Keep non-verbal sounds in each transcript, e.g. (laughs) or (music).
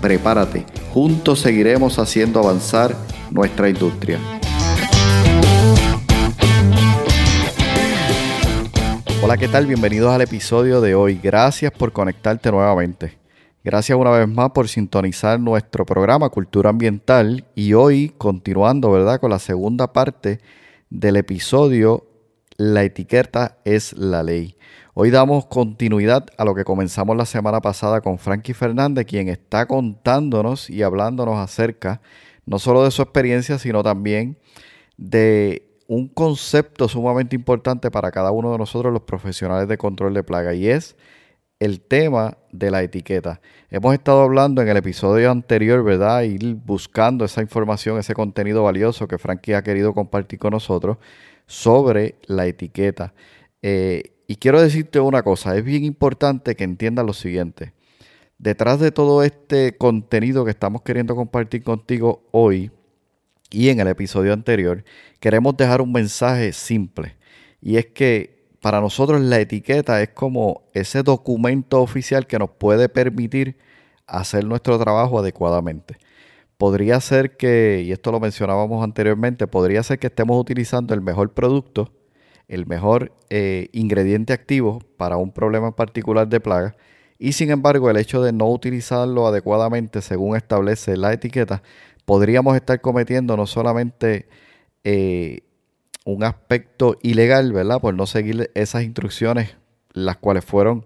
Prepárate, juntos seguiremos haciendo avanzar nuestra industria. Hola, ¿qué tal? Bienvenidos al episodio de hoy. Gracias por conectarte nuevamente. Gracias una vez más por sintonizar nuestro programa Cultura Ambiental y hoy continuando, ¿verdad? Con la segunda parte del episodio La etiqueta es la ley. Hoy damos continuidad a lo que comenzamos la semana pasada con Frankie Fernández, quien está contándonos y hablándonos acerca no solo de su experiencia, sino también de un concepto sumamente importante para cada uno de nosotros los profesionales de control de plaga y es el tema de la etiqueta. Hemos estado hablando en el episodio anterior, ¿verdad? Ir buscando esa información, ese contenido valioso que Frankie ha querido compartir con nosotros sobre la etiqueta. Eh, y quiero decirte una cosa, es bien importante que entiendas lo siguiente. Detrás de todo este contenido que estamos queriendo compartir contigo hoy y en el episodio anterior, queremos dejar un mensaje simple. Y es que para nosotros la etiqueta es como ese documento oficial que nos puede permitir hacer nuestro trabajo adecuadamente. Podría ser que, y esto lo mencionábamos anteriormente, podría ser que estemos utilizando el mejor producto el mejor eh, ingrediente activo para un problema particular de plaga y sin embargo el hecho de no utilizarlo adecuadamente según establece la etiqueta, podríamos estar cometiendo no solamente eh, un aspecto ilegal, ¿verdad? Por no seguir esas instrucciones, las cuales fueron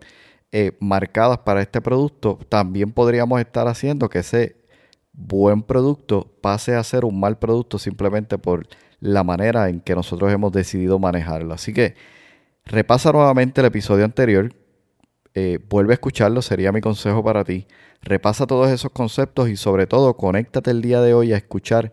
eh, marcadas para este producto, también podríamos estar haciendo que ese buen producto pase a ser un mal producto simplemente por la manera en que nosotros hemos decidido manejarlo. Así que repasa nuevamente el episodio anterior, eh, vuelve a escucharlo, sería mi consejo para ti. Repasa todos esos conceptos y sobre todo conéctate el día de hoy a escuchar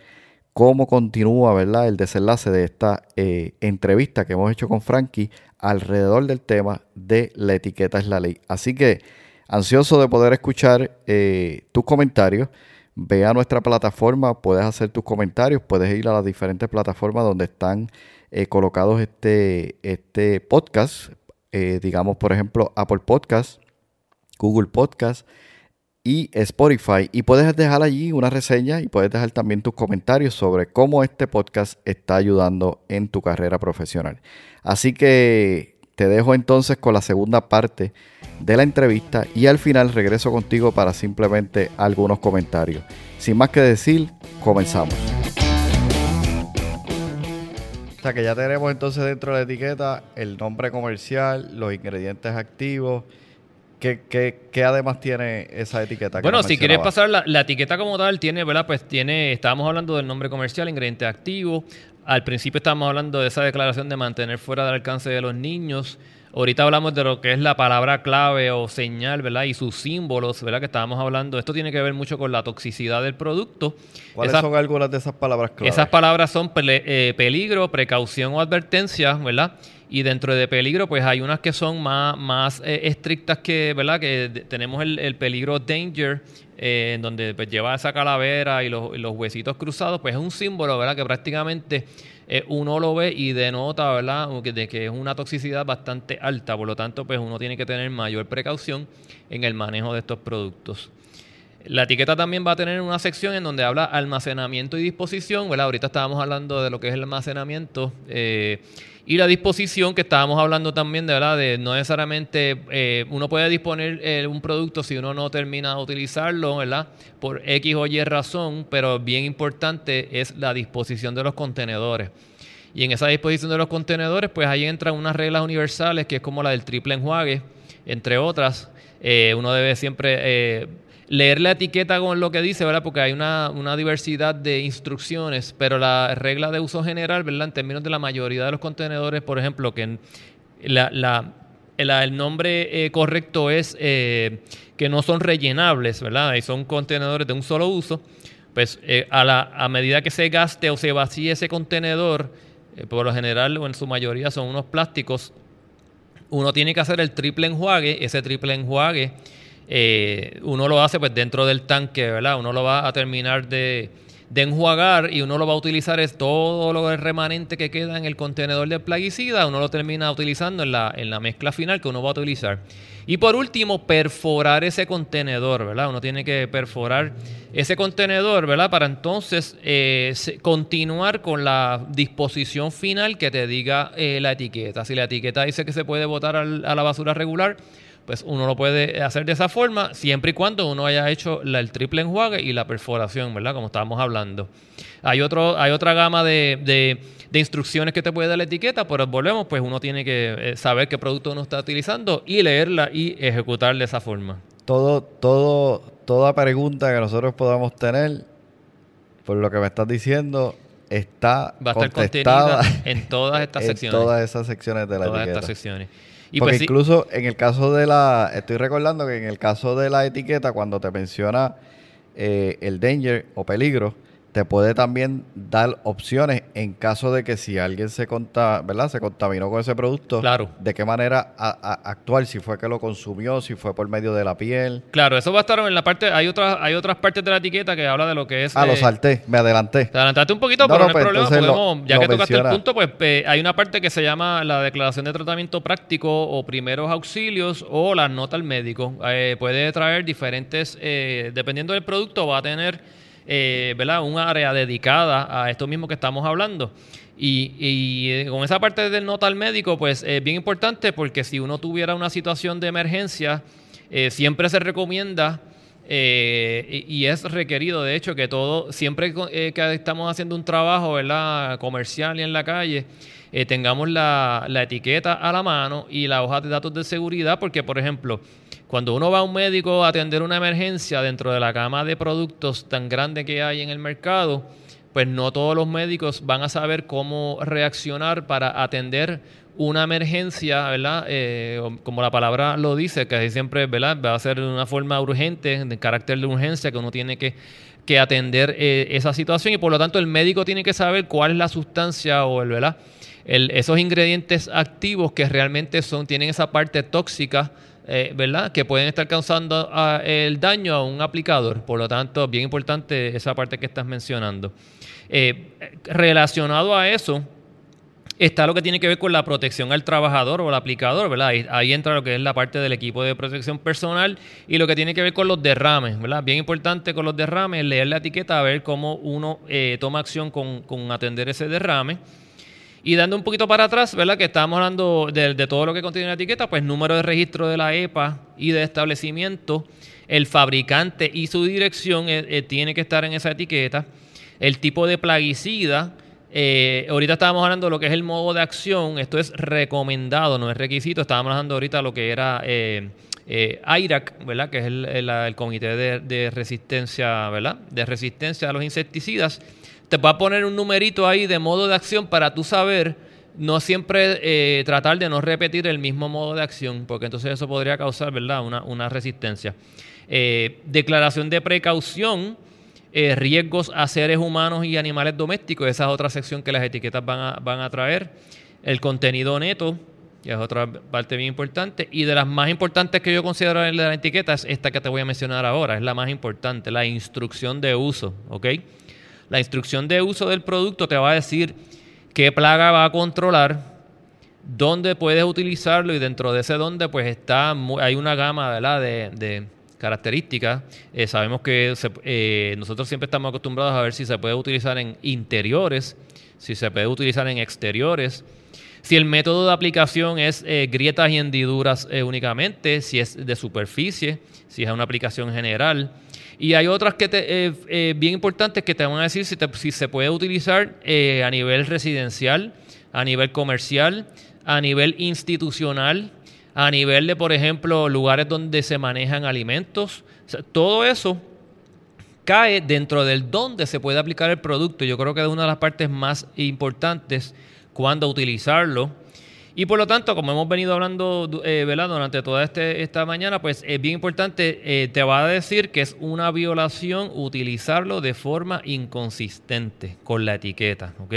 cómo continúa ¿verdad? el desenlace de esta eh, entrevista que hemos hecho con Frankie alrededor del tema de la etiqueta es la ley. Así que ansioso de poder escuchar eh, tus comentarios. Ve a nuestra plataforma, puedes hacer tus comentarios, puedes ir a las diferentes plataformas donde están eh, colocados este, este podcast, eh, digamos por ejemplo Apple Podcast, Google Podcast y Spotify. Y puedes dejar allí una reseña y puedes dejar también tus comentarios sobre cómo este podcast está ayudando en tu carrera profesional. Así que te dejo entonces con la segunda parte de la entrevista y al final regreso contigo para simplemente algunos comentarios. Sin más que decir, comenzamos. O sea que ya tenemos entonces dentro de la etiqueta el nombre comercial, los ingredientes activos. ¿Qué, qué, además tiene esa etiqueta? bueno, si quieres pasar la, la, etiqueta como tal, tiene, ¿verdad? Pues tiene, estábamos hablando del nombre comercial, ingredientes activos. Al principio estábamos hablando de esa declaración de mantener fuera del alcance de los niños. Ahorita hablamos de lo que es la palabra clave o señal, ¿verdad? Y sus símbolos, ¿verdad? Que estábamos hablando. Esto tiene que ver mucho con la toxicidad del producto. ¿Cuáles son algunas de esas palabras clave? Esas palabras son eh, peligro, precaución o advertencia, ¿verdad? Y dentro de peligro, pues hay unas que son más, más eh, estrictas que, ¿verdad? Que tenemos el, peligro danger, eh, en donde pues, lleva esa calavera y los, huesitos cruzados, pues es un símbolo, ¿verdad? Que prácticamente eh, uno lo ve y denota, ¿verdad? De que es una toxicidad bastante alta, por lo tanto, pues uno tiene que tener mayor precaución en el manejo de estos productos. La etiqueta también va a tener una sección en donde habla almacenamiento y disposición, ¿verdad? Ahorita estábamos hablando de lo que es el almacenamiento. Eh, y la disposición que estábamos hablando también de verdad de no necesariamente eh, uno puede disponer eh, un producto si uno no termina de utilizarlo, ¿verdad? Por X o Y razón, pero bien importante es la disposición de los contenedores. Y en esa disposición de los contenedores, pues ahí entran unas reglas universales que es como la del triple enjuague, entre otras. Eh, uno debe siempre leer la etiqueta con lo que dice, ¿verdad? Porque hay una, diversidad de instrucciones, pero la regla de uso general, ¿verdad? En términos de la mayoría de los contenedores, por ejemplo, que la, el nombre eh, correcto es eh, que no son rellenables, ¿verdad? Y son contenedores de un solo uso. pues eh, a, la, a medida que se gaste o se vacíe ese contenedor, por lo general o en su mayoría son unos plásticos, uno tiene que hacer el triple enjuague, ese triple enjuague eh, uno lo hace pues dentro del tanque, ¿verdad? Uno lo va a terminar de, enjuagar y uno lo va a utilizar es todo lo remanente que queda en el contenedor de plaguicida, uno lo termina utilizando en la, en la mezcla final que uno va a utilizar. Y por último, perforar ese contenedor, ¿verdad? Uno tiene que perforar ese contenedor, ¿verdad? Para entonces eh, continuar con la disposición final que te diga eh, la etiqueta. Si la etiqueta dice que se puede botar a la basura regular, pues uno lo puede hacer de esa forma, siempre y cuando uno haya hecho el triple enjuague y la perforación, ¿verdad? Como estábamos hablando. Hay, otro, hay otra gama de, instrucciones que te puede dar la etiqueta, pero volvemos, pues uno tiene que eh, saber qué producto uno está utilizando y leerla y ejecutar de esa forma. Todo, todo, toda pregunta que nosotros podamos tener, por lo que me estás diciendo, está Va a estar contenida en todas (laughs) estas secciones. En todas esas secciones de la todas etiqueta. estas secciones. Y Porque pues incluso en el caso de la, estoy recordando que en el caso de la etiqueta, cuando te menciona eh, el danger o peligro, te puede también dar opciones en caso de que si alguien se conta, ¿verdad? se contaminó con ese producto, claro. de qué manera actuar, si fue que lo consumió, si fue por medio de la piel. Claro, eso va a estar en la parte, hay otras, hay otras partes de la etiqueta que habla de lo que es. Ah, lo eh, salté, me adelanté. Te adelantaste un poquito, pero no, hay pues, problema, podemos, ya que tocaste el punto, pues hay una parte que se llama la declaración de tratamiento práctico o primeros auxilios o la nota al médico. Eh, puede traer diferentes, eh, dependiendo del producto, va a tener eh, un área dedicada a esto mismo que estamos hablando. Y, eh, con esa parte del nota al médico, pues es bien importante porque si uno tuviera una situación de emergencia, eh, siempre se recomienda y es requerido, de hecho, que todo, siempre que estamos haciendo un trabajo ¿verdad? comercial y en la calle, tengamos la, la etiqueta a la mano y la hoja de datos de seguridad, porque, por ejemplo, cuando uno va a un médico a atender una emergencia dentro de la gama de productos tan grande que hay en el mercado, pues no todos los médicos van a saber cómo reaccionar para atender una emergencia, ¿verdad? Eh, como la palabra lo dice, que siempre, ¿verdad? Va a ser de una forma urgente, de carácter de urgencia, que uno tiene que, que atender eh, esa situación y por lo tanto el médico tiene que saber cuál es la sustancia o el, ¿verdad? El, esos ingredientes activos que realmente son, tienen esa parte tóxica eh, ¿verdad? Que pueden estar causando ah, el daño a un aplicador. Por lo tanto, bien importante esa parte que estás mencionando. Eh, relacionado a eso, está lo que tiene que ver con la protección al trabajador o al aplicador, ¿verdad? Ahí, entra lo que es la parte del equipo de protección personal y lo que tiene que ver con los derrames, ¿verdad? Bien importante con los derrames, leer la etiqueta, a ver cómo uno eh, toma acción con, con atender ese derrame. Y dando un poquito para atrás, ¿verdad? Que estábamos hablando de, todo lo que contiene la etiqueta, pues número de registro de la EPA y de establecimiento, el fabricante y su dirección eh, eh, tiene que estar en esa etiqueta, el tipo de plaguicida, eh, ahorita estábamos hablando de lo que es el modo de acción, esto es recomendado, no es requisito, estábamos hablando ahorita de lo que era eh, IRAC, ¿verdad? Que es el, comité de, de, resistencia, ¿verdad? De resistencia a los insecticidas te va a poner un numerito ahí de modo de acción para tú saber, no siempre eh, tratar de no repetir el mismo modo de acción, porque entonces eso podría causar, ¿verdad?, una, resistencia. Eh, declaración de precaución, eh, riesgos a seres humanos y animales domésticos, esa es otra sección que las etiquetas van a, van a traer. El contenido neto, que es otra parte bien importante. Y de las más importantes que yo considero en la etiqueta es esta que te voy a mencionar ahora, es la más importante, la instrucción de uso, ¿ok? La instrucción de uso del producto te va a decir qué plaga va a controlar, dónde puedes utilizarlo y dentro de ese dónde pues está hay una gama De, características. Eh, sabemos que eh, nosotros siempre estamos acostumbrados a ver si se puede utilizar en interiores, si se puede utilizar en exteriores, si el método de aplicación es eh, grietas y hendiduras únicamente, si es de superficie, si es una aplicación general. Y hay otras que te, eh, eh, bien importantes que te van a decir si, si se puede utilizar eh, a nivel residencial, a nivel comercial, a nivel institucional, a nivel de, por ejemplo, lugares donde se manejan alimentos. todo eso cae dentro del donde se puede aplicar el producto. Yo creo que es una de las partes más importantes cuando utilizarlo Y por lo tanto, como hemos venido hablando eh, durante toda este, esta mañana, pues es bien importante, eh, te va a decir que es una violación utilizarlo de forma inconsistente con la etiqueta, ¿ok?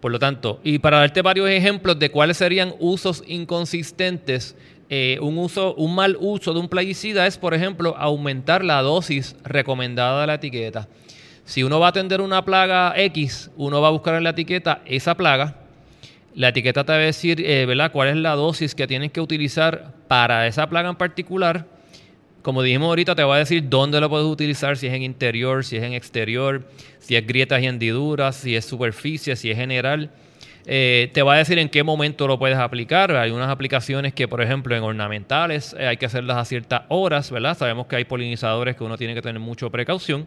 Por lo tanto, y para darte varios ejemplos de cuáles serían usos inconsistentes, eh, un, uso, un mal uso de un plaguicida es, por ejemplo, aumentar la dosis recomendada de la etiqueta. Si uno va a atender una plaga X, uno va a buscar en la etiqueta esa plaga la etiqueta te va a decir, eh, ¿verdad?, cuál es la dosis que tienes que utilizar para esa plaga en particular. Como dijimos ahorita, te va a decir dónde lo puedes utilizar, si es en interior, si es en exterior, si es grietas y hendiduras, si es superficie, si es general. Eh, te va a decir en qué momento lo puedes aplicar. Hay unas aplicaciones que, por ejemplo, en ornamentales eh, hay que hacerlas a ciertas horas, ¿verdad? Sabemos que hay polinizadores que uno tiene que tener mucha precaución.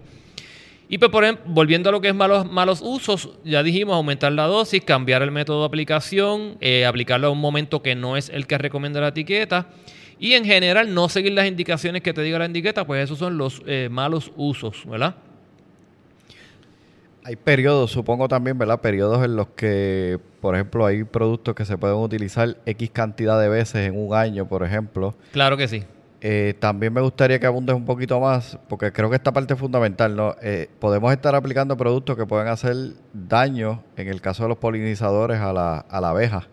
Y pues, por ejemplo, volviendo a lo que es malos, malos usos, ya dijimos aumentar la dosis, cambiar el método de aplicación, eh, aplicarlo a un momento que no es el que recomienda la etiqueta. Y en general no seguir las indicaciones que te diga la etiqueta, pues esos son los eh, malos usos, ¿verdad? Hay periodos, supongo también, ¿verdad? Periodos en los que, por ejemplo, hay productos que se pueden utilizar X cantidad de veces en un año, por ejemplo. Claro que sí. Eh, también me gustaría que abundes un poquito más, porque creo que esta parte es fundamental, ¿no? Eh, podemos estar aplicando productos que pueden hacer daño, en el caso de los polinizadores, a la, a la abeja,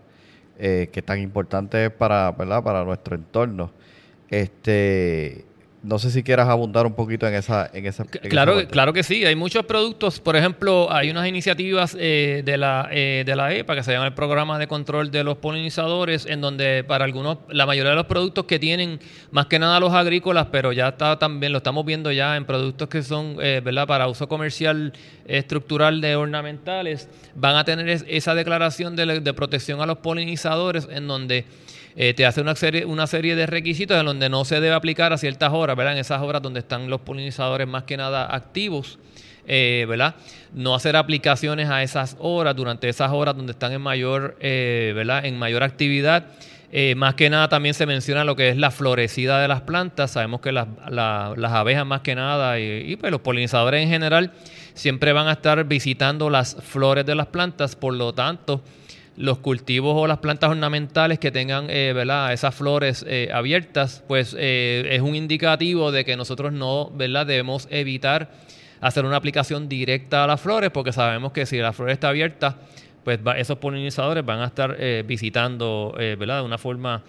eh, que tan importante es para, ¿verdad? para nuestro entorno. Este, no sé si quieras abundar un poquito en esa en esa claro claro que sí. Hay muchos productos. Por ejemplo hay unas iniciativas eh, de la eh, de la EPA que se llama el programa de control de los polinizadores en donde para algunos la mayoría de los productos que tienen más que nada los agrícolas pero ya está también lo estamos viendo ya en productos que son eh, verdad para uso comercial estructural de ornamentales van a tener esa declaración de, de protección a los polinizadores en donde eh, te hace una serie, una serie de requisitos en donde no se debe aplicar a ciertas horas, ¿verdad? En esas horas donde están los polinizadores más que nada activos. Eh, ¿verdad? No hacer aplicaciones a esas horas, durante esas horas donde están en mayor, eh, ¿verdad? En mayor actividad. más que nada también se menciona lo que es la florecida de las plantas. Sabemos que las, las abejas más que nada y, pues los polinizadores en general siempre van a estar visitando las flores de las plantas. Por lo tanto, los cultivos o las plantas ornamentales que tengan eh, ¿verdad? esas flores eh, abiertas, pues eh, es un indicativo de que nosotros no ¿verdad? debemos evitar hacer una aplicación directa a las flores, porque sabemos que si la flor está abierta, pues esos polinizadores van a estar visitando ¿verdad? de una forma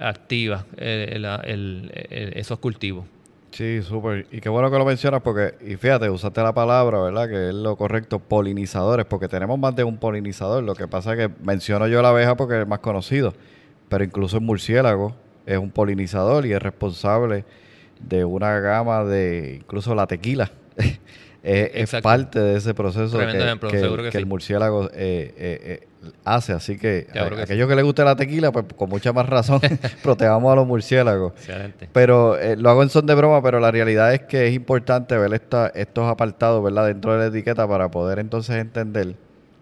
activa esos cultivos. Sí, súper. Y qué bueno que lo mencionas porque, y fíjate, usaste la palabra, ¿verdad? Que es lo correcto, polinizadores, porque tenemos más de un polinizador. Lo que pasa es que menciono yo la abeja porque es más conocido, pero incluso el murciélago es un polinizador y es responsable de una gama de, incluso la tequila. (laughs) es, parte de ese proceso que, que, el murciélago eh, eh, eh hace. Así que, a, aquellos que les guste la tequila, pues con mucha más razón (laughs) (laughs) protejamos a los murciélagos. Pero eh, lo hago en son de broma, pero la realidad es que es importante ver esta, estos apartados ¿verdad? dentro de la etiqueta para poder entonces entender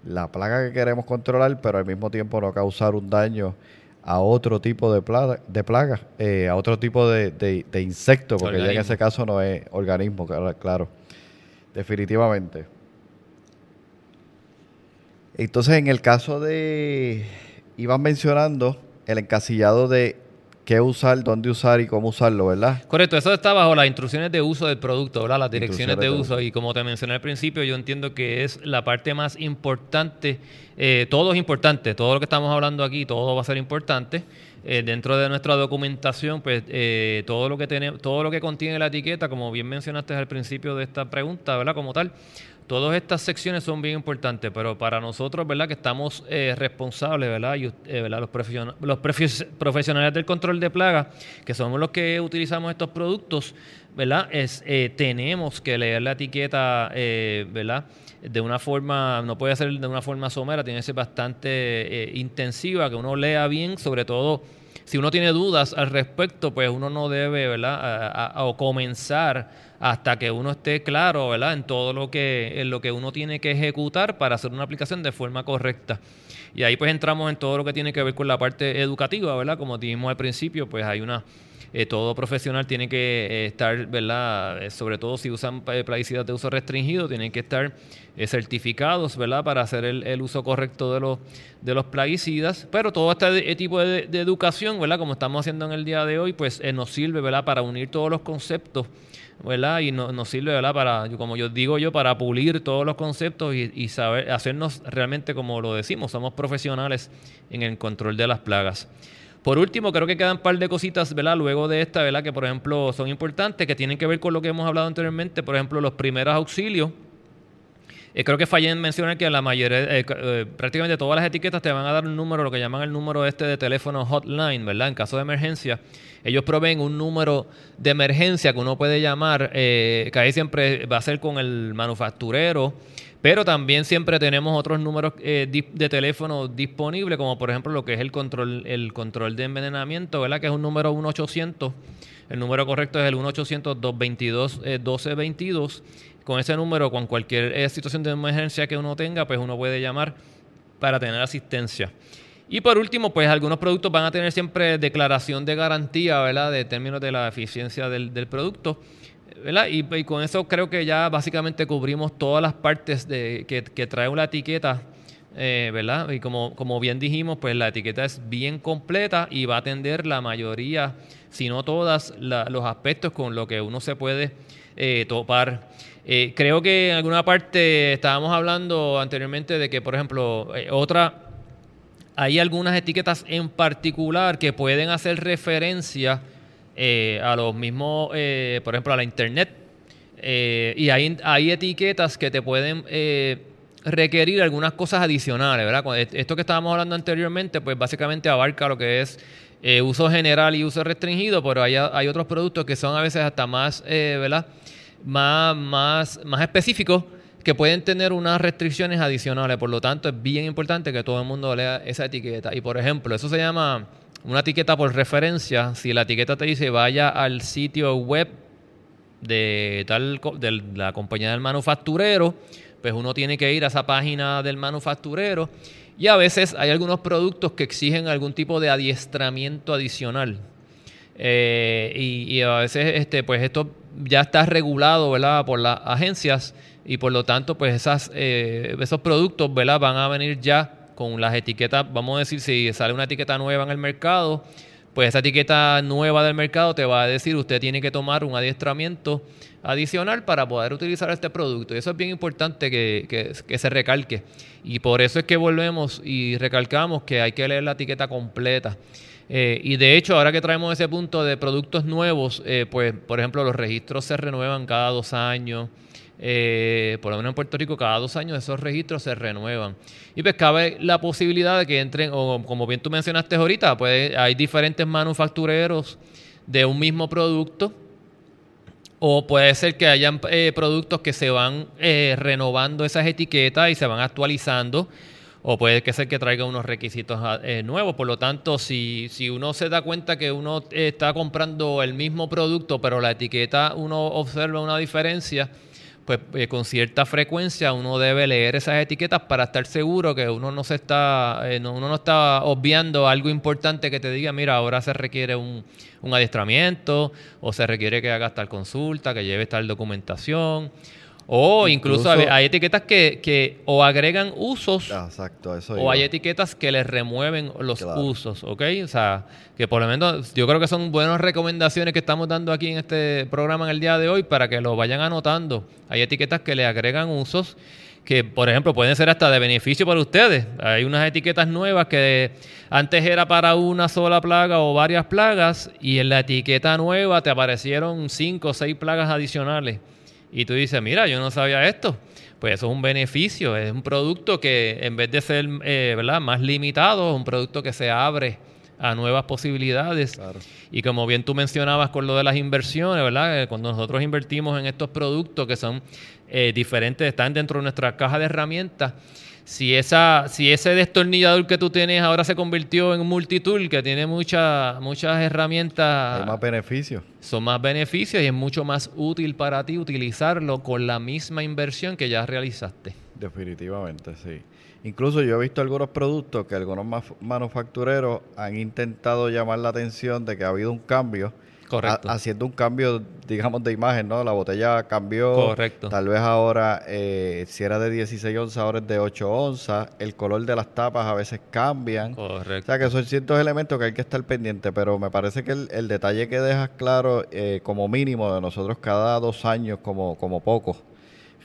la plaga que queremos controlar, pero al mismo tiempo no causar un daño a otro tipo de plaga, de plaga eh, a otro tipo de, de, insecto, porque ya en ese caso no es organismo, claro. Definitivamente. Entonces, en el caso de, iban mencionando el encasillado de qué usar, dónde usar y cómo usarlo, ¿verdad? Correcto, eso está bajo las instrucciones de uso del producto, ¿verdad? Las direcciones de, uso. Y como te mencioné al principio, yo entiendo que es la parte más importante. Eh, todo es importante, todo lo que estamos hablando aquí, todo va a ser importante. Eh, dentro de nuestra documentación, pues eh, todo lo que tenemos, todo lo que contiene la etiqueta, como bien mencionaste al principio de esta pregunta, ¿verdad? Como tal, Todas estas secciones son bien importantes, pero para nosotros, ¿verdad? Que estamos eh, responsables, ¿verdad? Y, eh, Los, profesionales del control de plagas, que somos los que utilizamos estos productos, ¿verdad? Es, eh, tenemos que leer la etiqueta, ¿verdad? De una forma, no puede ser de una forma somera, tiene que ser bastante intensiva, que uno lea bien, sobre todo si uno tiene dudas al respecto, pues uno no debe, ¿verdad? o comenzar hasta que uno esté claro, ¿verdad? En todo lo que, en lo que uno tiene que ejecutar para hacer una aplicación de forma correcta. Y ahí pues entramos en todo lo que tiene que ver con la parte educativa, ¿verdad? Como dijimos al principio, pues hay una eh, todo profesional tiene que eh, estar, ¿verdad? Sobre todo si usan plaguicidas de uso restringido, tienen que estar certificados, ¿verdad? Para hacer el, uso correcto de los, plaguicidas. Pero todo este tipo de, educación, ¿verdad? Como estamos haciendo en el día de hoy, pues nos sirve, ¿verdad? Para unir todos los conceptos ¿verdad? Y nos sirve, ¿verdad? Para, como yo digo yo, para pulir todos los conceptos y, saber, hacernos realmente como lo decimos, somos profesionales en el control de las plagas. Por último, creo que quedan un par de cositas, ¿verdad? Luego de esta, ¿verdad? Que por ejemplo son importantes, que tienen que ver con lo que hemos hablado anteriormente, por ejemplo, los primeros auxilios. Eh, creo que fallé en mencionar que la mayoría, eh, eh, prácticamente todas las etiquetas te van a dar un número, lo que llaman el número este de teléfono hotline, ¿verdad? En caso de emergencia. Ellos proveen un número de emergencia que uno puede llamar, que ahí siempre va a ser con el manufacturero, pero también siempre tenemos otros números de teléfono disponibles, como por ejemplo lo que es el control, el control de envenenamiento, ¿verdad? Que es un número 1800. El número correcto es el 1-800-222-1222 con ese número, con cualquier eh, situación de emergencia que uno tenga, pues uno puede llamar para tener asistencia. Y por último, pues algunos productos van a tener siempre declaración de garantía, ¿verdad? De términos de la eficiencia del, producto. Y, con eso creo que ya básicamente cubrimos todas las partes de, que, trae una etiqueta, eh, ¿verdad? Y como, como bien dijimos, pues la etiqueta es bien completa y va a atender la mayoría, si no todas, los aspectos con lo que uno se puede eh, topar. Eh, creo que en alguna parte estábamos hablando anteriormente de que, por ejemplo, otra, hay algunas etiquetas en particular que pueden hacer referencia eh, a los mismos, por ejemplo, a la Internet. y hay, hay etiquetas que te pueden requerir algunas cosas adicionales, ¿verdad? Esto que estábamos hablando anteriormente, pues básicamente abarca lo que es uso general y uso restringido, pero hay, hay otros productos que son a veces hasta más, ¿verdad? más, más, más específicos que pueden tener unas restricciones adicionales. Por lo tanto, es bien importante que todo el mundo lea esa etiqueta. Y por ejemplo, eso se llama una etiqueta por referencia. Si la etiqueta te dice vaya al sitio web de tal de la compañía del manufacturero, pues uno tiene que ir a esa página del manufacturero. Y a veces hay algunos productos que exigen algún tipo de adiestramiento adicional. Eh, y, a veces este, pues esto ya está regulado ¿verdad? por las agencias y por lo tanto pues esas, eh, esos productos ¿verdad? van a venir ya con las etiquetas, vamos a decir, si sale una etiqueta nueva en el mercado, pues esa etiqueta nueva del mercado te va a decir usted tiene que tomar un adiestramiento adicional para poder utilizar este producto. Y eso es bien importante que, que, se recalque. Y por eso es que volvemos y recalcamos que hay que leer la etiqueta completa. Eh, y de hecho, ahora que traemos ese punto de productos nuevos, eh, pues por ejemplo los registros se renuevan cada dos años. Eh, por lo menos en Puerto Rico, cada dos años esos registros se renuevan. Y pues cabe la posibilidad de que entren, o como bien tú mencionaste ahorita, pues hay diferentes manufactureros de un mismo producto. O puede ser que hayan productos que se van renovando esas etiquetas y se van actualizando o puede que ser que traiga unos requisitos ah, eh, nuevos. Por lo tanto, si, si uno se da cuenta que uno está comprando el mismo producto, pero la etiqueta uno observa una diferencia, pues eh, con cierta frecuencia uno debe leer esas etiquetas para estar seguro que uno no se está, eh, uno no está obviando algo importante que te diga, mira, ahora se requiere un, un adiestramiento, o se requiere que hagas tal consulta, que lleves tal documentación o incluso, hay, etiquetas que, o agregan usos ah, exacto, eso o hay etiquetas que les remueven los usos, ¿ok? O sea, que por lo menos yo creo que son buenas recomendaciones que estamos dando aquí en este programa en el día de hoy para que lo vayan anotando. Hay etiquetas que le agregan usos que, por ejemplo, pueden ser hasta de beneficio para ustedes. Hay unas etiquetas nuevas que antes era para una sola plaga o varias plagas y en la etiqueta nueva te aparecieron cinco o seis plagas adicionales y tú dices, mira, yo no sabía esto. Pues eso es un beneficio, es un producto que en vez de ser eh, ¿verdad? más limitado, es un producto que se abre a nuevas posibilidades. Y como bien tú mencionabas con lo de las inversiones, ¿verdad? Eh, cuando nosotros invertimos en estos productos que son eh, diferentes, están dentro de nuestra caja de herramientas, si, esa, si ese destornillador que tú tienes ahora se convirtió en un multitool que tiene muchas muchas herramientas. Hay más beneficios. Son más beneficios y es mucho más útil para ti utilizarlo con la misma inversión que ya realizaste. Definitivamente, sí. Incluso yo he visto algunos productos que algunos manufactureros han intentado llamar la atención de que ha habido un cambio haciendo un cambio, digamos, de imagen, ¿no? La botella cambió. Correcto. Tal vez ahora, eh, si era de 16 onzas, ahora es de 8 onzas. El color de las tapas a veces cambian. Correcto. O sea, que son ciertos elementos que hay que estar pendiente, pero me parece que el, detalle que dejas claro, eh, como mínimo, de nosotros cada dos años, como, como poco,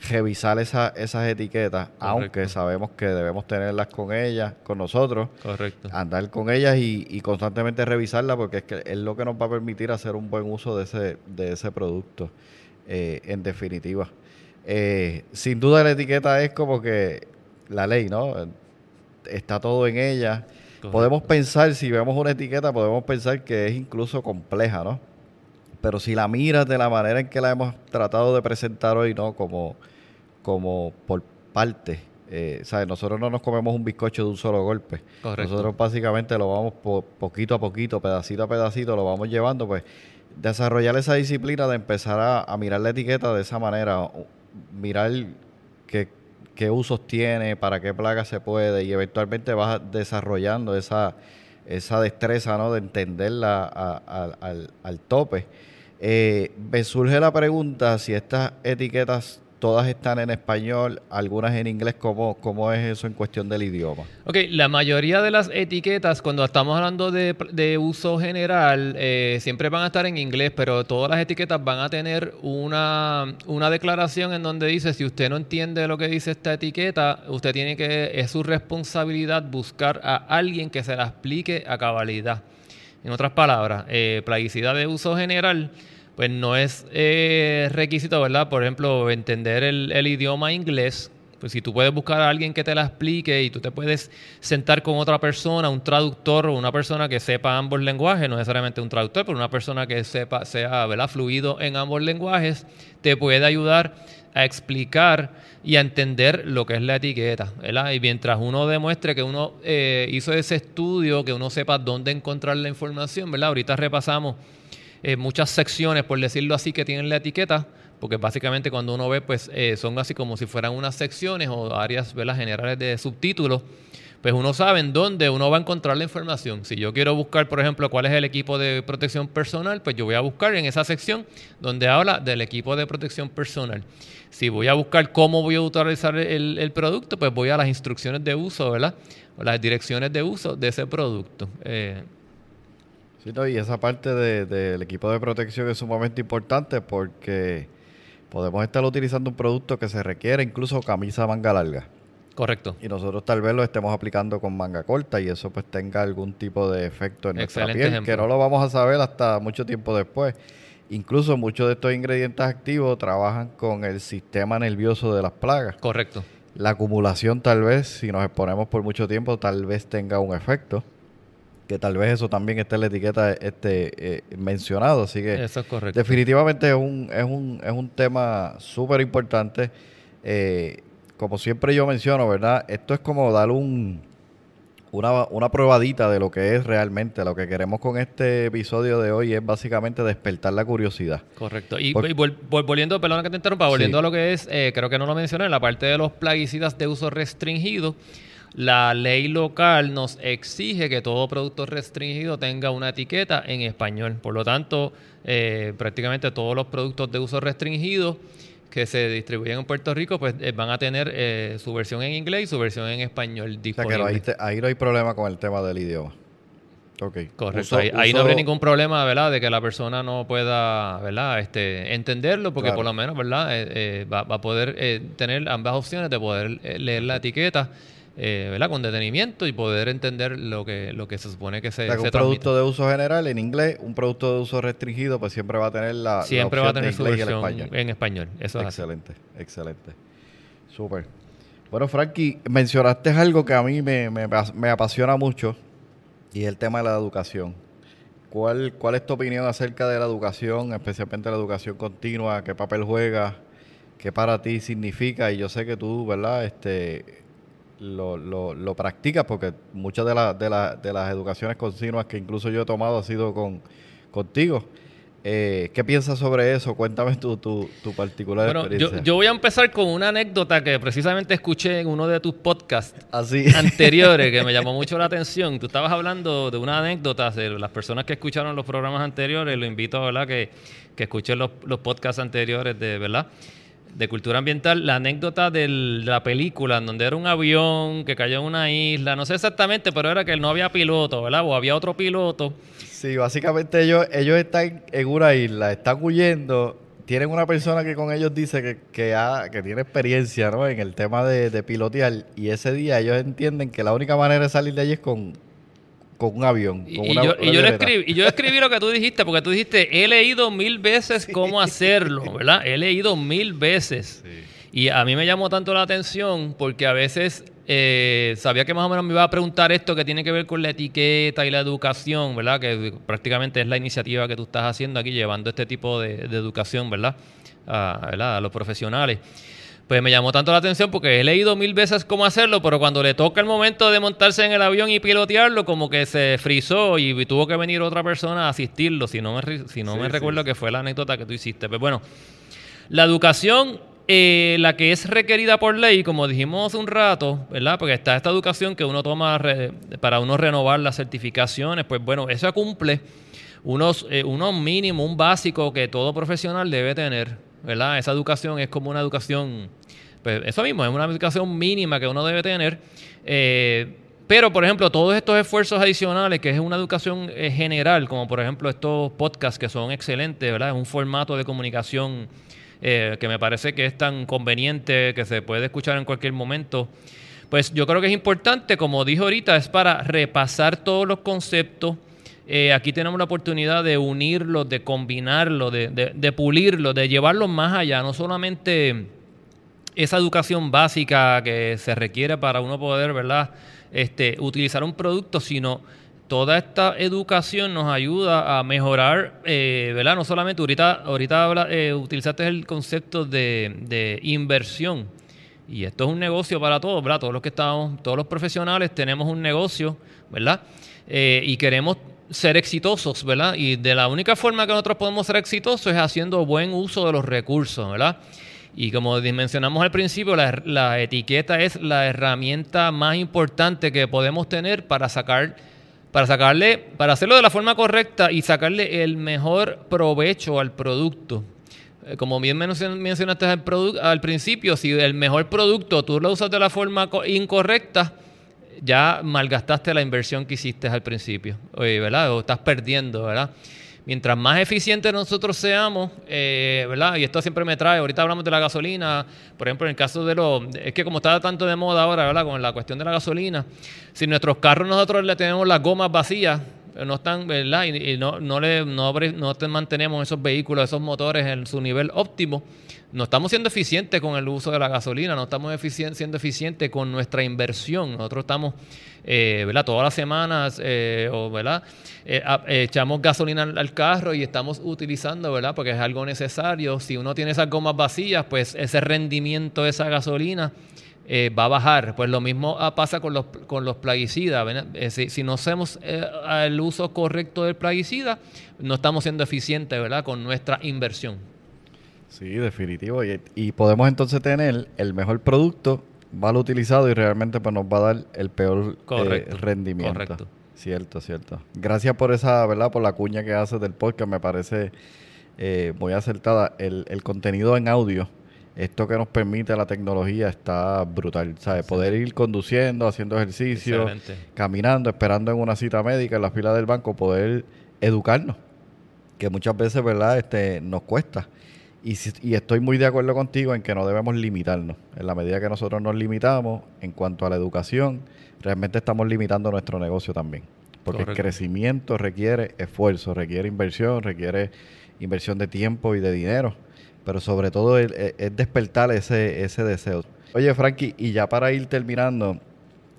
revisar esa, esas etiquetas, aunque sabemos que debemos tenerlas con ellas, con nosotros. Correcto. Andar con ellas y, constantemente revisarlas porque es, que es lo que nos va a permitir hacer un buen uso de ese, de ese producto, eh, en definitiva. Eh, sin duda la etiqueta es como que la ley, ¿no? Está todo en ella. Podemos pensar, si vemos una etiqueta, podemos pensar que es incluso compleja, ¿no? Pero si la miras de la manera en que la hemos tratado de presentar hoy, ¿no? Como, como por parte. Eh, ¿sabes? Nosotros no nos comemos un bizcocho de un solo golpe. Nosotros básicamente lo vamos poquito a poquito, pedacito a pedacito, lo vamos llevando, pues desarrollar esa disciplina de empezar a, mirar la etiqueta de esa manera, mirar qué, qué usos tiene, para qué plaga se puede y eventualmente vas desarrollando esa, esa destreza ¿no? de entenderla al, al tope eh, me surge la pregunta si estas etiquetas todas están en español, algunas en inglés, ¿cómo, cómo es eso en cuestión del idioma? Ok, la mayoría de las etiquetas, cuando estamos hablando de, uso general, eh, siempre van a estar en inglés, pero todas las etiquetas van a tener una, una declaración en donde dice, si usted no entiende lo que dice esta etiqueta, usted tiene que, es su responsabilidad buscar a alguien que se la explique a cabalidad. En otras palabras, eh, plaguicida de uso general, pues no es eh, requisito, ¿verdad? Por ejemplo, entender el, idioma inglés. Pues si tú puedes buscar a alguien que te la explique y tú te puedes sentar con otra persona, un traductor o una persona que sepa ambos lenguajes, no necesariamente un traductor, pero una persona que sepa, sea ¿verdad? fluido en ambos lenguajes, te puede ayudar a explicar y a entender lo que es la etiqueta. ¿verdad? Y mientras uno demuestre que uno eh, hizo ese estudio, que uno sepa dónde encontrar la información, ¿verdad? Ahorita repasamos eh, muchas secciones, por decirlo así, que tienen la etiqueta, porque básicamente cuando uno ve, pues eh, son así como si fueran unas secciones o áreas ¿verdad? generales de subtítulos pues uno sabe en dónde uno va a encontrar la información. Si yo quiero buscar, por ejemplo, cuál es el equipo de protección personal, pues yo voy a buscar en esa sección donde habla del equipo de protección personal. Si voy a buscar cómo voy a utilizar el, producto, pues voy a las instrucciones de uso, ¿verdad? O las direcciones de uso de ese producto. Eh, sí, y esa parte del equipo de protección es sumamente importante porque podemos estar utilizando un producto que se requiere incluso camisa manga larga. Correcto. Y nosotros tal vez lo estemos aplicando con manga corta y eso pues tenga algún tipo de efecto en nuestra piel, que no lo vamos a saber hasta mucho tiempo después. Incluso muchos de estos ingredientes activos trabajan con el sistema nervioso de las plagas. Correcto. La acumulación tal vez, si nos exponemos por mucho tiempo, tal vez tenga un efecto. Que tal vez eso también esté en la etiqueta este, eh, mencionado. Así que eso es correcto. definitivamente es un, es un, es un tema súper importante. Eh, como siempre yo menciono, ¿verdad? Esto es como dar un, una, una probadita de lo que es realmente. Lo que queremos con este episodio de hoy es básicamente despertar la curiosidad. Correcto. Y, volviendo, perdona que te interrumpa, volviendo a lo que es, eh, creo que no lo mencioné, la parte de los plaguicidas de uso restringido. La ley local nos exige que todo producto restringido tenga una etiqueta en español. Por lo tanto, eh, prácticamente todos los productos de uso restringido que se distribuyen en Puerto Rico, pues eh, van a tener eh, su versión en inglés y su versión en español disponible. O sea que ahí, no hay problema con el tema del idioma. Okay. Correcto. ahí, no habría ningún problema, ¿verdad? De que la persona no pueda, ¿verdad? Este, entenderlo, porque por lo menos, ¿verdad? Eh, va, va, a poder tener ambas opciones de poder leer la etiqueta eh, ¿verdad? con detenimiento y poder entender lo que, lo que se supone que se, o Un producto de uso general en inglés, un producto de uso restringido, pues siempre va a tener la, siempre va a tener su versión en español. Eso excelente, excelente. Súper. Bueno, Frankie, mencionaste algo que a mí me, me, apasiona mucho y es el tema de la educación. ¿Cuál, ¿Cuál es tu opinión acerca de la educación, especialmente la educación continua? ¿Qué papel juega? ¿Qué para ti significa? Y yo sé que tú, ¿verdad? Este, lo, lo, lo practicas, porque muchas de, de, de, las educaciones continuas que incluso yo he tomado ha sido con, contigo. Eh, ¿Qué piensas sobre eso? Cuéntame tu, tu, tu particular Bueno, experiencia. yo, yo voy a empezar con una anécdota que precisamente escuché en uno de tus podcasts Así. (laughs) anteriores que me llamó (laughs) mucho la atención. Tú estabas hablando de una anécdota de las personas que escucharon los programas anteriores. Lo invito, ¿verdad? Que, que escuchen los, los podcasts anteriores de, ¿verdad? De cultura ambiental. La anécdota de la película, en donde era un avión que cayó en una isla. No sé exactamente, pero era que no había piloto, ¿verdad? O había otro piloto. Sí, básicamente ellos, ellos están en una isla, están huyendo, tienen una persona que con ellos dice que, que, ha- que tiene experiencia ¿no? en el tema de, de pilotear y ese día ellos entienden que la única manera de salir de allí es con, con un avión. Con y una- yo, y yo escribí, y yo escribí lo que tú dijiste, porque tú dijiste, he leído mil veces cómo hacerlo, ¿verdad? He leído mil veces. Y a mí me llamó tanto la atención porque a veces eh, sabía que más o menos me iba a preguntar esto que tiene que ver con la etiqueta y la educación, ¿verdad? Que prácticamente es la iniciativa que tú estás haciendo aquí, llevando este tipo de, de educación, ¿verdad? A, ¿verdad? a los profesionales. Pues me llamó tanto la atención porque he leído mil veces cómo hacerlo, pero cuando le toca el momento de montarse en el avión y pilotearlo, como que se frizó y tuvo que venir otra persona a asistirlo, si no me, si no Sí, me sí, recuerdo que fue la anécdota que tú hiciste. Pero bueno, la educación, eh, la que es requerida por ley, como dijimos hace un rato, ¿verdad? Porque está esta educación que uno toma re- para uno renovar las certificaciones, pues bueno, eso cumple unos, eh, unos mínimos, un básico que todo profesional debe tener, ¿verdad? Esa educación es como una educación, pues eso mismo, es una educación mínima que uno debe tener. eh, pero, por ejemplo, todos estos esfuerzos adicionales, que es una educación eh, general, como por ejemplo estos podcasts que son excelentes, ¿verdad? Es un formato de comunicación eh, que me parece que es tan conveniente, que se puede escuchar en cualquier momento. Pues yo creo que es importante, como dije ahorita, es para repasar todos los conceptos. Eh, aquí tenemos la oportunidad de unirlos, de combinarlos, de, de, de pulirlos, de llevarlos más allá, no solamente esa educación básica que se requiere para uno poder, ¿verdad? Este, utilizar un producto, sino toda esta educación nos ayuda a mejorar, eh, ¿verdad? No solamente ahorita, ahorita eh, utilizaste el concepto de, inversión. Y esto es un negocio para todos, ¿verdad? Todos los que estamos, todos los profesionales tenemos un negocio, ¿verdad? Y queremos ser exitosos, ¿verdad? Y de la única forma que nosotros podemos ser exitosos es haciendo buen uso de los recursos, ¿verdad? Y como mencionamos al principio, la, etiqueta es la herramienta más importante que podemos tener para sacar, para sacarle, para hacerlo de la forma correcta y sacarle el mejor provecho al producto. Eh, Como bien mencion- mencionaste al, al principio, si el mejor producto tú lo usas de la forma co- incorrecta, ya malgastaste la inversión que hiciste al principio, Oye, ¿verdad? O estás perdiendo, ¿verdad? Mientras más eficientes nosotros seamos, eh, ¿verdad? Y esto siempre me trae, ahorita hablamos de la gasolina, por ejemplo, en el caso de los, es que como está tanto de moda ahora, ¿verdad? Con la cuestión de la gasolina, si nuestros carros nosotros le tenemos las gomas vacías, eh, no están, ¿verdad? Y, y no, no, le, no, no te mantenemos esos vehículos, esos motores en su nivel óptimo, no estamos siendo eficientes con el uso de la gasolina, no estamos siendo eficientes con nuestra inversión. Nosotros estamos, eh, ¿verdad? Todas las semanas, eh. Eh, eh, echamos gasolina al, carro y estamos utilizando, ¿verdad? Porque es algo necesario. Si uno tiene esas gomas vacías, pues ese rendimiento de esa gasolina eh, va a bajar. Pues lo mismo ah, pasa con los, con los plaguicidas. si, si no hacemos el uso correcto del plaguicida, no estamos siendo eficientes, ¿verdad? Con nuestra inversión. Sí, definitivo. Y, y podemos entonces tener el mejor producto mal utilizado y realmente pues, nos va a dar el peor eh, rendimiento. correcto. Cierto, cierto. Gracias por esa, ¿verdad? Por la cuña que haces del podcast. Me parece eh, muy acertada. El, el contenido en audio, esto que nos permite la tecnología está brutal. ¿Sabes? Poder ir conduciendo, haciendo ejercicio, Excelente. caminando, esperando en una cita médica en la fila del banco, poder educarnos. Que muchas veces, ¿verdad? Este, nos cuesta. Y, si- y estoy muy de acuerdo contigo en que no debemos limitarnos. En la medida que nosotros nos limitamos en cuanto a la educación, realmente estamos limitando nuestro negocio también. Porque Correcto. el crecimiento requiere esfuerzo, requiere inversión, requiere inversión de tiempo y de dinero. Pero sobre todo es, es- es despertar ese, ese deseo. Oye, Frankie, y ya para ir terminando,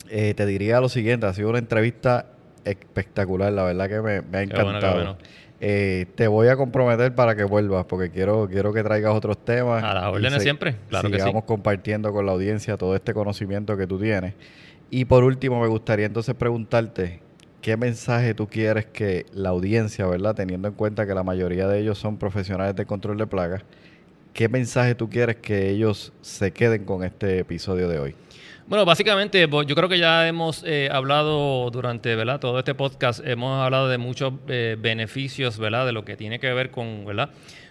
eh, te diría lo siguiente, ha sido una entrevista espectacular, la verdad que me, me ha Qué bueno, encantado. qué bueno. Eh, te voy a comprometer para que vuelvas, porque quiero, quiero que traigas otros temas. A las órdenes siempre, claro que sí. sigamos compartiendo con la audiencia todo este conocimiento que tú tienes. Y por último, me gustaría entonces preguntarte, ¿qué mensaje tú quieres que la audiencia, ¿verdad? Teniendo en cuenta que la mayoría de ellos son profesionales de control de plagas, ¿qué mensaje tú quieres que ellos se queden con este episodio de hoy? Bueno, básicamente yo creo que ya hemos eh, hablado durante ¿verdad? todo este podcast, hemos hablado de muchos eh, beneficios ¿verdad? de lo que tiene que ver con, ¿verdad?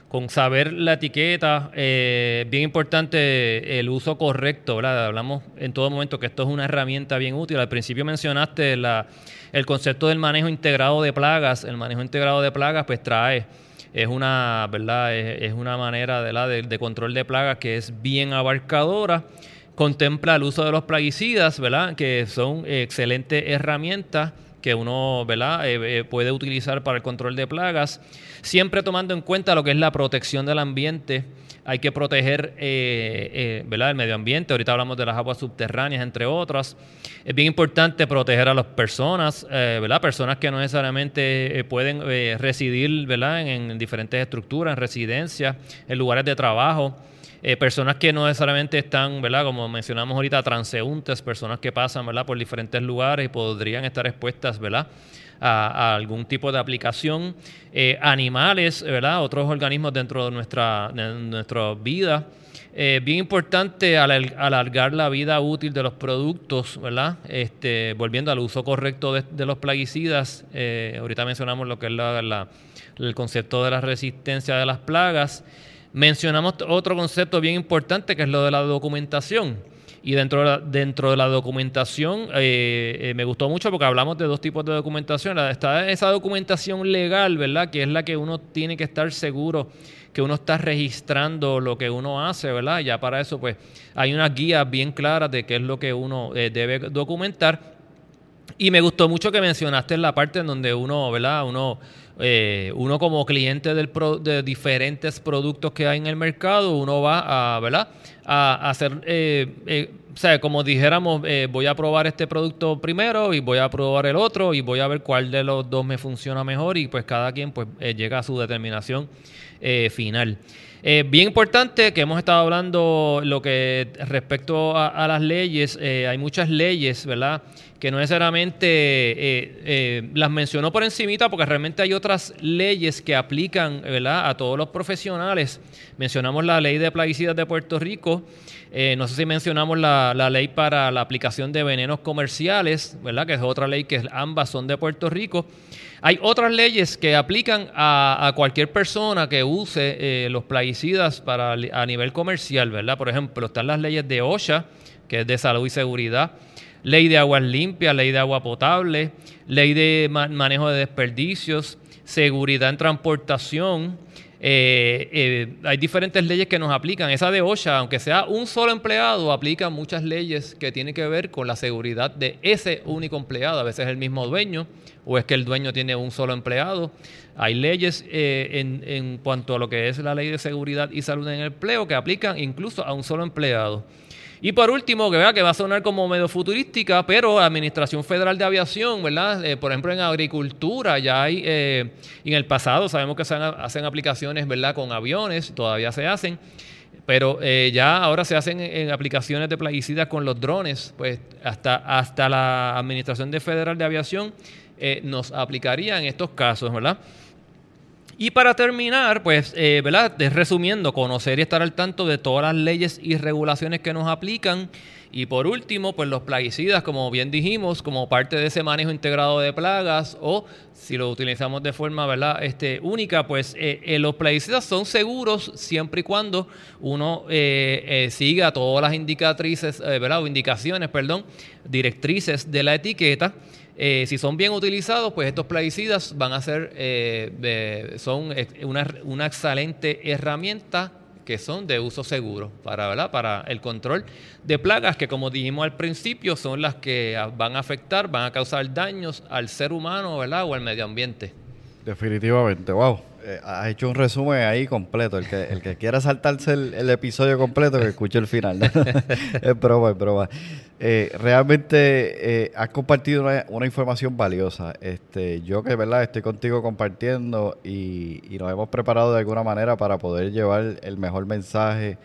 con saber la etiqueta. Eh, bien importante el uso correcto. ¿verdad? Hablamos en todo momento que esto es una herramienta bien útil. Al principio mencionaste el concepto del manejo integrado de plagas. El manejo integrado de plagas pues trae es una, ¿verdad? Es, una manera de, de, control de plagas que es bien abarcadora contempla el uso de los plaguicidas, ¿verdad? Que son excelentes herramientas que uno ¿verdad? Eh, eh, puede utilizar para el control de plagas, siempre tomando en cuenta lo que es la protección del ambiente. Hay que proteger eh, ¿verdad? el medio ambiente. Ahorita hablamos de las aguas subterráneas, entre otras. Es bien importante proteger a las personas, ¿verdad? personas que no necesariamente pueden residir ¿verdad? En, en diferentes estructuras, en residencias, en lugares de trabajo. Eh, personas que no necesariamente están, ¿verdad? Como mencionamos ahorita, transeúntes, personas que pasan, ¿verdad? Por diferentes lugares y podrían estar expuestas, ¿verdad? A, algún tipo de aplicación. Eh, animales, ¿verdad? Otros organismos dentro de nuestra, nuestra vida. Eh, bien importante alargar la vida útil de los productos, ¿verdad? Este, volviendo al uso correcto de, los plaguicidas. ahorita mencionamos lo que es el concepto de la resistencia de las plagas. Mencionamos otro concepto bien importante que es lo de la documentación. Y dentro de la, dentro de la documentación eh, eh, me gustó mucho porque hablamos de dos tipos de documentación. Está esa documentación legal, ¿verdad? Que es la que uno tiene que estar seguro que uno está registrando lo que uno hace, ¿verdad? Ya para eso, pues, hay unas guías bien claras de qué es lo que uno eh, debe documentar. Y me gustó mucho que mencionaste en la parte en donde uno, ¿verdad? Uno eh, uno como cliente del de diferentes productos que hay en el mercado, uno va a, ¿verdad? A, hacer, eh, eh, o sea, como dijéramos, voy a probar este producto primero y voy a probar el otro y voy a ver cuál de los dos me funciona mejor y pues cada quien pues llega a su determinación final. bien importante que hemos estado hablando lo que respecto a, las leyes, hay muchas leyes, ¿verdad? Que no necesariamente eh, eh, las mencionó por encimita porque realmente hay otras leyes que aplican ¿verdad? a todos los profesionales. Mencionamos la ley de plaguicidas de Puerto Rico, eh, no sé si mencionamos la, ley para la aplicación de venenos comerciales, ¿verdad? que es otra ley que ambas son de Puerto Rico. Hay otras leyes que aplican a, cualquier persona que use los plaguicidas para, a nivel comercial, ¿verdad? Por ejemplo, están las leyes de OSHA, que es de salud y seguridad ley de aguas limpias, ley de agua potable, ley de manejo de desperdicios, seguridad en transportación. Eh, eh, hay diferentes leyes que nos aplican. Esa de OSHA, aunque sea un solo empleado, aplica muchas leyes que tienen que ver con la seguridad de ese único empleado. A veces es el mismo dueño o es que el dueño tiene un solo empleado. Hay leyes eh, en, en cuanto a lo que es la ley de seguridad y salud en el empleo que aplican incluso a un solo empleado. Y por último, que, vea que va a sonar como medio futurística, pero Administración Federal de Aviación, ¿verdad? Eh, por ejemplo, en agricultura ya hay, eh, en el pasado sabemos que se hacen aplicaciones, ¿verdad? Con aviones, todavía se hacen, pero eh, ya ahora se hacen en, aplicaciones de plaguicidas con los drones, pues hasta, hasta la Administración de Federal de Aviación nos aplicaría en estos casos, ¿verdad? Y para terminar, pues, eh, ¿verdad? Resumiendo, conocer y estar al tanto de todas las leyes y regulaciones que nos aplican. Y por último, pues los plaguicidas, como bien dijimos, como parte de ese manejo integrado de plagas o si lo utilizamos de forma ¿verdad? Este, única, pues eh, eh, los plaguicidas son seguros siempre y cuando uno siga todas las indicatrices, ¿verdad? o indicaciones, perdón, directrices de la etiqueta. Eh, si son bien utilizados, pues estos plaguicidas van a ser eh, son una, una, excelente herramienta que son de uso seguro para, ¿verdad? para el control de plagas que, como dijimos al principio, son las que van a afectar, van a causar daños al ser humano ¿verdad? o al medio ambiente. Definitivamente, wow. Eh, has hecho un resumen ahí completo. El que, el que quiera saltarse el, episodio completo, que escuche el final. (laughs) es broma, es broma. Eh, realmente eh, has compartido una, información valiosa. Este, yo que verdad estoy contigo compartiendo y, nos hemos preparado de alguna manera para poder llevar el mejor mensaje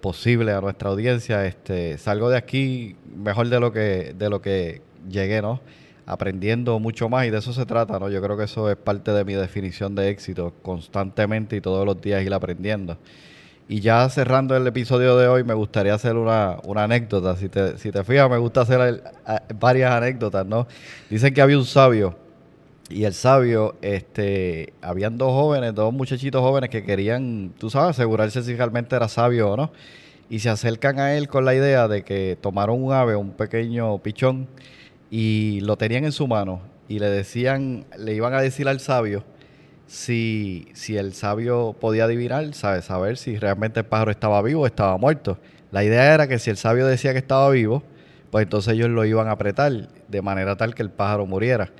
posible a nuestra audiencia. Este, salgo de aquí mejor de lo que de lo que llegué, ¿no? Aprendiendo mucho más y de eso se trata, ¿no? Yo creo que eso es parte de mi definición de éxito, constantemente y todos los días ir aprendiendo. Y ya cerrando el episodio de hoy, me gustaría hacer una, anécdota. Si te, si te fijas, me gusta hacer varias anécdotas, ¿no? Dicen que había un sabio y el sabio, este, habían dos jóvenes, dos muchachitos jóvenes que querían, tú sabes, asegurarse si realmente era sabio o no. Y se acercan a él con la idea de que tomaron un ave, un pequeño pichón, y lo tenían en su mano. Y le decían, le iban a decir al sabio si, si el sabio podía adivinar, ¿sabes? saber si realmente el pájaro estaba vivo o estaba muerto. La idea era que si el sabio decía que estaba vivo, pues entonces ellos lo iban a apretar de manera tal que el pájaro muriera.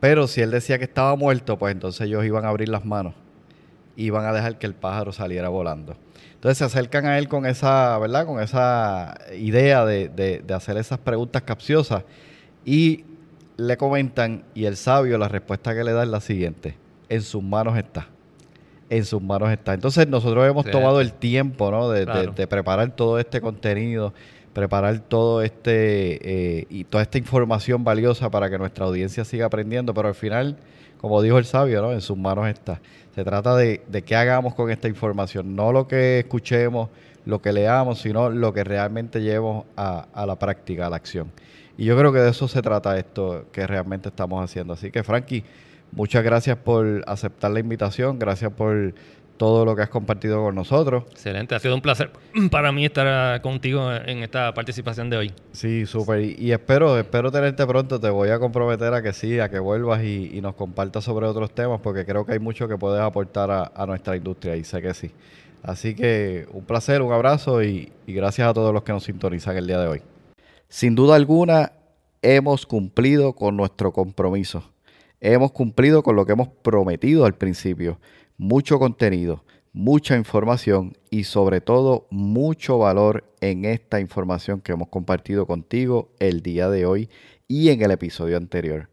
Pero si él decía que estaba muerto, pues entonces ellos iban a abrir las manos y iban a dejar que el pájaro saliera volando. Entonces se acercan a él con esa, ¿verdad? Con esa idea de, de hacer esas preguntas capciosas y le comentan y el sabio la respuesta que le da es la siguiente en sus manos está. En sus manos está. Entonces nosotros hemos tomado el tiempo ¿no? de, preparar todo este contenido, preparar todo este eh, y toda esta información valiosa para que nuestra audiencia siga aprendiendo, pero al final, como dijo el sabio, ¿no? en sus manos está. Se trata de, de qué hagamos con esta información, no lo que escuchemos, lo que leamos, sino lo que realmente llevemos a, a la práctica, a la acción. Y yo creo que de eso se trata esto que realmente estamos haciendo. Así que, Frankie, Muchas gracias por aceptar la invitación, gracias por todo lo que has compartido con nosotros. Excelente, ha sido un placer (clears throat) para mí estar contigo en esta participación de hoy. Sí, súper. Y, espero, espero tenerte pronto. Te voy a comprometer a que sí, a que vuelvas y, nos compartas sobre otros temas, porque creo que hay mucho que puedes aportar a, nuestra industria y sé que sí. Así que un placer, un abrazo y gracias a todos los que nos sintonizan el día de hoy. Sin duda alguna, hemos cumplido con nuestro compromiso hemos cumplido con lo que hemos prometido al principio. Mucho contenido, mucha información y sobre todo mucho valor en esta información que hemos compartido contigo el día de hoy y en el episodio anterior.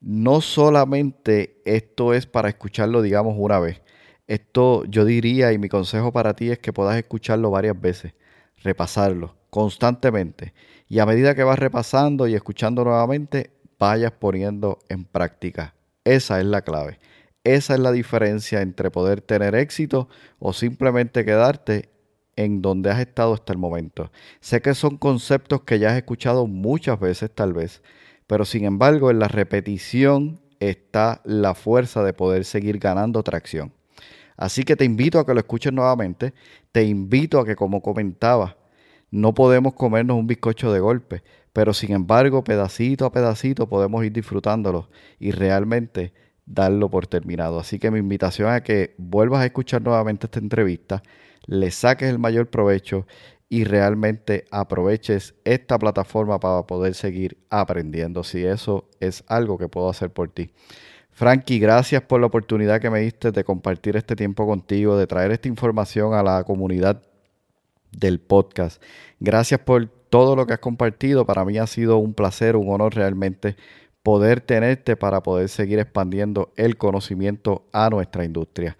No solamente esto es para escucharlo, digamos, una vez. Esto yo diría y mi consejo para ti es que puedas escucharlo varias veces, repasarlo constantemente. Y a medida que vas repasando y escuchando nuevamente, vayas poniendo en práctica. Esa es la clave. Esa es la diferencia entre poder tener éxito o simplemente quedarte en donde has estado hasta el momento. Sé que son conceptos que ya has escuchado muchas veces tal vez, pero sin embargo en la repetición está la fuerza de poder seguir ganando tracción. Así que te invito a que lo escuches nuevamente, te invito a que como comentaba, no podemos comernos un bizcocho de golpe, pero sin embargo, pedacito a pedacito podemos ir disfrutándolo y realmente darlo por terminado. Así que mi invitación es que vuelvas a escuchar nuevamente esta entrevista, le saques el mayor provecho y realmente aproveches esta plataforma para poder seguir aprendiendo, si eso es algo que puedo hacer por ti. Frankie, gracias por la oportunidad que me diste de compartir este tiempo contigo, de traer esta información a la comunidad del podcast. Gracias por todo lo que has compartido. Para mí ha sido un placer, un honor realmente poder tenerte para poder seguir expandiendo el conocimiento a nuestra industria.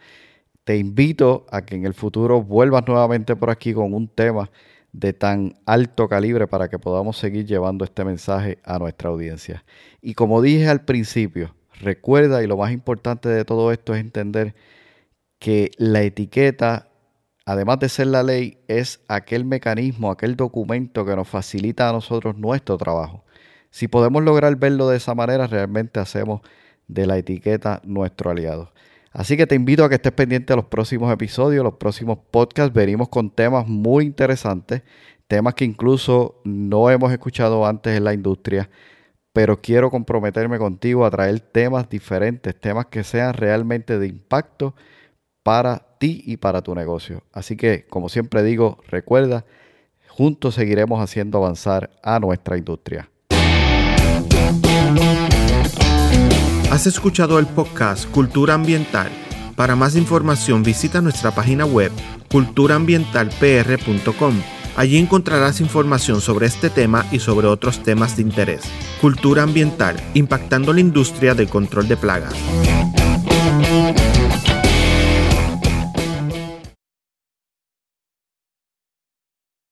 Te invito a que en el futuro vuelvas nuevamente por aquí con un tema de tan alto calibre para que podamos seguir llevando este mensaje a nuestra audiencia. Y como dije al principio, recuerda y lo más importante de todo esto es entender que la etiqueta además de ser la ley, es aquel mecanismo, aquel documento que nos facilita a nosotros nuestro trabajo. Si podemos lograr verlo de esa manera, realmente hacemos de la etiqueta nuestro aliado. Así que te invito a que estés pendiente de los próximos episodios, los próximos podcasts. Venimos con temas muy interesantes, temas que incluso no hemos escuchado antes en la industria, pero quiero comprometerme contigo a traer temas diferentes, temas que sean realmente de impacto para ti y para tu negocio. Así que, como siempre digo, recuerda, juntos seguiremos haciendo avanzar a nuestra industria. Has escuchado el podcast Cultura Ambiental. Para más información visita nuestra página web culturaambientalpr.com. Allí encontrarás información sobre este tema y sobre otros temas de interés. Cultura ambiental, impactando la industria del control de plagas.